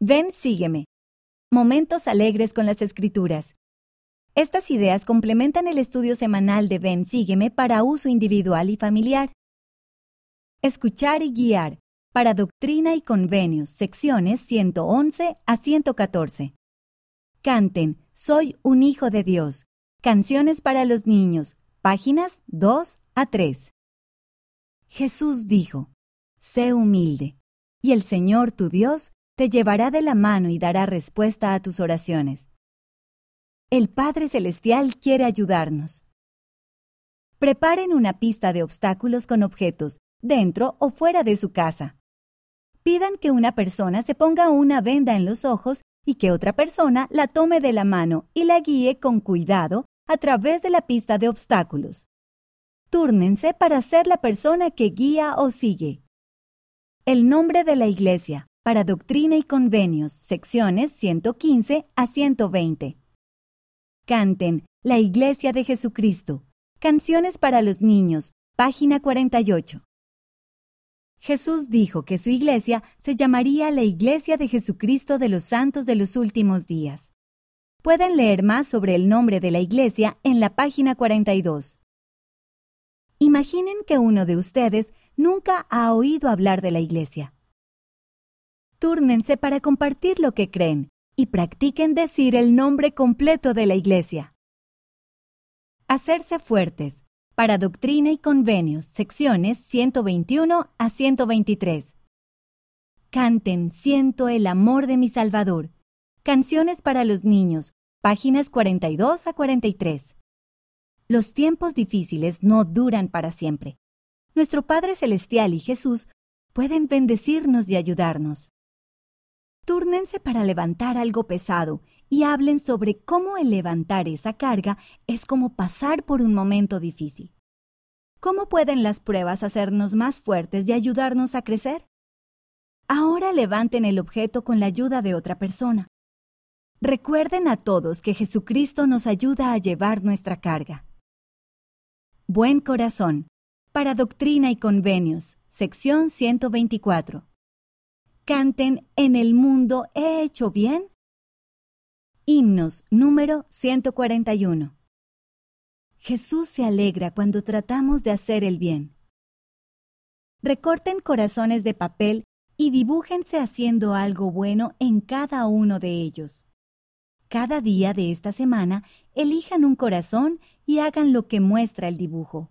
Ven, sígueme. Momentos alegres con las escrituras. Estas ideas complementan el estudio semanal de Ven, sígueme para uso individual y familiar. Escuchar y guiar para Doctrina y Convenios, secciones 111 a 114. Canten, Soy un hijo de Dios. Canciones para los niños, páginas 2 a 3. Jesús dijo, Sé humilde, y el Señor tu Dios te llevará de la mano y dará respuesta a tus oraciones. El Padre Celestial quiere ayudarnos. Preparen una pista de obstáculos con objetos, dentro o fuera de su casa. Pidan que una persona se ponga una venda en los ojos y que otra persona la tome de la mano y la guíe con cuidado a través de la pista de obstáculos. Túrnense para ser la persona que guía o sigue. El nombre de la Iglesia, para Doctrina y Convenios, secciones 115 a 120. Canten La Iglesia de Jesucristo. Canciones para los niños, página 48. Jesús dijo que su iglesia se llamaría la Iglesia de Jesucristo de los Santos de los Últimos Días. Pueden leer más sobre el nombre de la iglesia en la página 42. Imaginen que uno de ustedes nunca ha oído hablar de la iglesia. Túrnense para compartir lo que creen y practiquen decir el nombre completo de la iglesia. Hacerse fuertes. Para Doctrina y Convenios, secciones 121 a 123. Canten Siento el amor de mi Salvador. Canciones para los niños, páginas 42 a 43. Los tiempos difíciles no duran para siempre. Nuestro Padre Celestial y Jesús pueden bendecirnos y ayudarnos. Túrnense para levantar algo pesado y hablen sobre cómo el levantar esa carga es como pasar por un momento difícil. ¿Cómo pueden las pruebas hacernos más fuertes y ayudarnos a crecer? Ahora levanten el objeto con la ayuda de otra persona. Recuerden a todos que Jesucristo nos ayuda a llevar nuestra carga. Buen corazón. Para Doctrina y Convenios, sección 124. Canten En el mundo he hecho bien. Himnos número 141. Jesús se alegra cuando tratamos de hacer el bien. Recorten corazones de papel y dibújense haciendo algo bueno en cada uno de ellos. Cada día de esta semana elijan un corazón y hagan lo que muestra el dibujo.